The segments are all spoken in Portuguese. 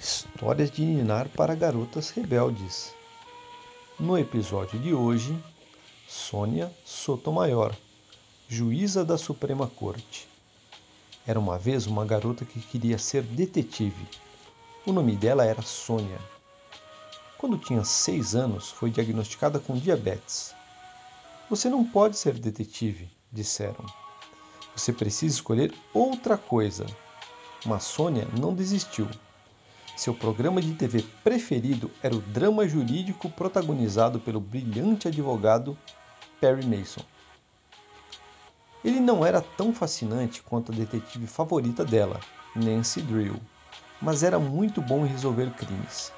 Histórias de Ninar para Garotas Rebeldes. No episódio de hoje, Sônia Sotomayor, juíza da Suprema Corte. Era uma vez uma garota que queria ser detetive. O nome dela era Sônia. Quando tinha seis anos, foi diagnosticada com diabetes. Você não pode ser detetive, disseram. Você precisa escolher outra coisa. Mas Sônia não desistiu seu programa de TV preferido era o drama jurídico protagonizado pelo brilhante advogado Perry Mason. Ele não era tão fascinante quanto a detetive favorita dela, Nancy Drew, mas era muito bom em resolver crimes.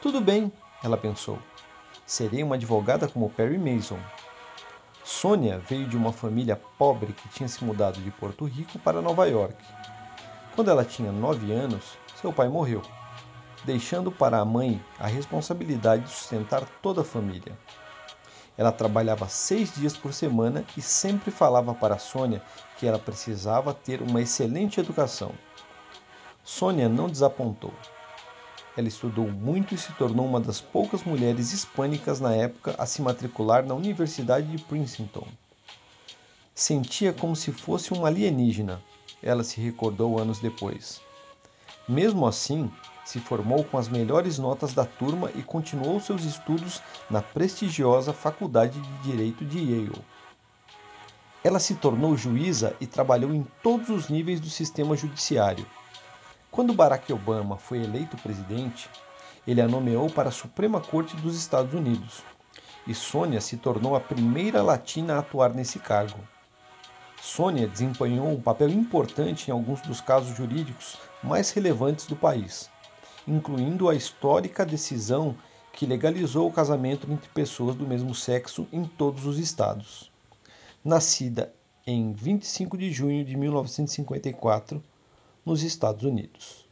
Tudo bem, ela pensou. Serei uma advogada como Perry Mason. Sônia veio de uma família pobre que tinha se mudado de Porto Rico para Nova York. Quando ela tinha nove anos, seu pai morreu, deixando para a mãe a responsabilidade de sustentar toda a família. Ela trabalhava seis dias por semana e sempre falava para Sônia que ela precisava ter uma excelente educação. Sônia não desapontou. Ela estudou muito e se tornou uma das poucas mulheres hispânicas na época a se matricular na Universidade de Princeton. Sentia como se fosse um alienígena, ela se recordou anos depois. Mesmo assim, se formou com as melhores notas da turma e continuou seus estudos na prestigiosa Faculdade de Direito de Yale. Ela se tornou juíza e trabalhou em todos os níveis do sistema judiciário. Quando Barack Obama foi eleito presidente, ele a nomeou para a Suprema Corte dos Estados Unidos. E Sônia se tornou a primeira latina a atuar nesse cargo. Sônia desempenhou um papel importante em alguns dos casos jurídicos mais relevantes do país, incluindo a histórica decisão que legalizou o casamento entre pessoas do mesmo sexo em todos os estados. Nascida em 25 de junho de 1954, nos Estados Unidos.